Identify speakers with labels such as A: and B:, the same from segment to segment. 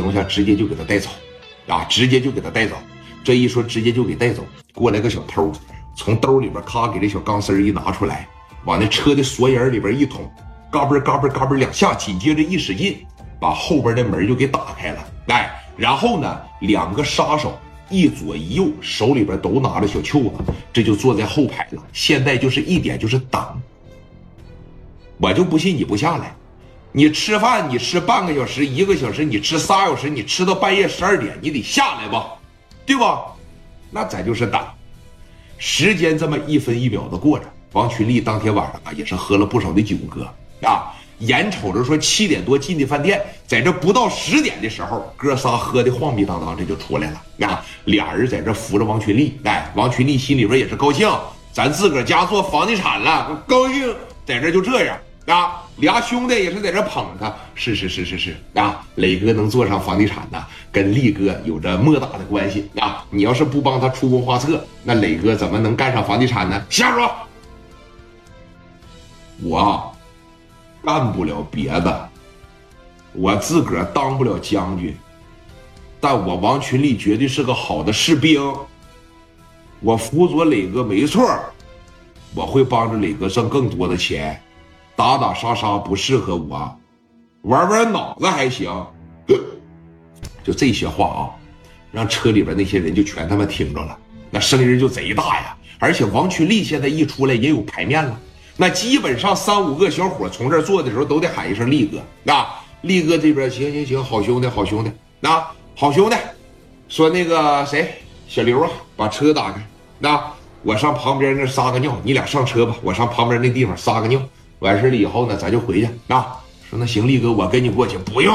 A: 情况下直接就给他带走，啊，直接就给他带走。这一说直接就给带走，过来个小偷，从兜里边咔给这小钢丝一拿出来，往那车的锁眼里边一捅，嘎嘣嘎嘣嘎嘣两下，紧接着一使劲，把后边的门就给打开了。哎，然后呢，两个杀手一左一右，手里边都拿着小袖子，这就坐在后排了。现在就是一点就是等，我就不信你不下来。你吃饭，你吃半个小时、一个小时，你吃仨小时，你吃到半夜十二点，你得下来吧，对吧？那咱就是等。时间这么一分一秒的过着，王群力当天晚上啊也是喝了不少的酒，哥啊，眼瞅着说七点多进的饭店，在这不到十点的时候，哥仨喝的晃逼当当，这就出来了啊。俩人在这扶着王群力，哎，王群力心里边也是高兴，咱自个儿家做房地产了，高兴，在这就这样。啊，俩兄弟也是在这捧他，是是是是是啊，磊哥能做上房地产呢，跟力哥有着莫大的关系啊。你要是不帮他出谋划策，那磊哥怎么能干上房地产呢？瞎说，我干不了别的，我自个儿当不了将军，但我王群力绝对是个好的士兵，我辅佐磊哥没错，我会帮着磊哥挣更多的钱。打打杀杀不适合我，玩玩脑子还行。就这些话啊，让车里边那些人就全他妈听着了，那声音就贼大呀。而且王群力现在一出来也有牌面了，那基本上三五个小伙从这坐的时候都得喊一声力哥啊。力哥这边行行行，好兄弟好兄弟，那好兄弟，说那个谁小刘啊，把车打开，那我上旁边那撒个尿，你俩上车吧，我上旁边那地方撒个尿。完事了以后呢，咱就回去啊。说那行，力哥，我跟你过去，不用，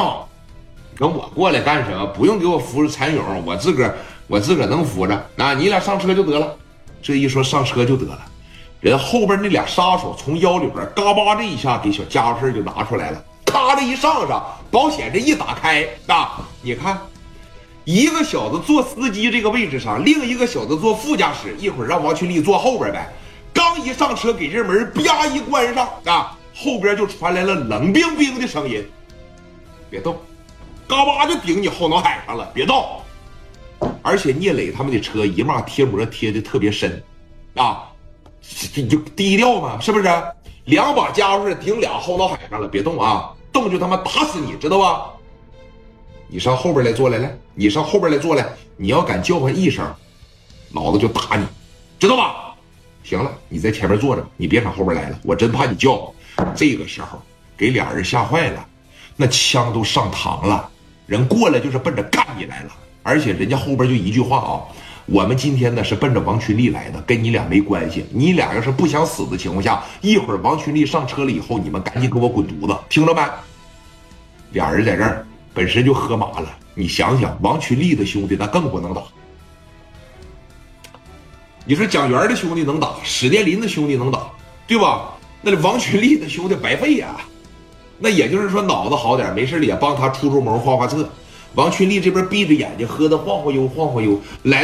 A: 跟我过来干什么？不用给我扶着蚕蛹，我自个儿我自个儿能扶着。那你俩上车就得了。这一说上车就得了，人后边那俩杀手从腰里边嘎巴这一下给小家伙事就拿出来了，咔的一上上，保险这一打开啊，你看，一个小子坐司机这个位置上，另一个小子坐副驾驶，一会儿让王群力坐后边呗。刚一上车，给这门啪一关上啊，后边就传来了冷冰冰的声音：“别动，嘎巴就顶你后脑海上了，别动。”而且聂磊他们的车一码贴膜贴的特别深，啊，就低调嘛，是不是？两把家伙事顶俩后脑海上了，别动啊，动就他妈打死你，知道吧？你上后边来坐来，来，你上后边来坐来，你要敢叫唤一声，老子就打你，知道吧？行了，你在前面坐着，你别上后边来了，我真怕你叫。这个时候给俩人吓坏了，那枪都上膛了，人过来就是奔着干你来了。而且人家后边就一句话啊，我们今天呢是奔着王群力来的，跟你俩没关系。你俩要是不想死的情况下，一会儿王群力上车了以后，你们赶紧给我滚犊子，听着没？俩人在这儿本身就喝麻了，你想想，王群力的兄弟那更不能打。你说蒋元的兄弟能打，史殿林的兄弟能打，对吧？那王群力的兄弟白费呀。那也就是说脑子好点，没事也帮他出出谋画画策。王群力这边闭着眼睛喝的晃晃悠晃晃悠来。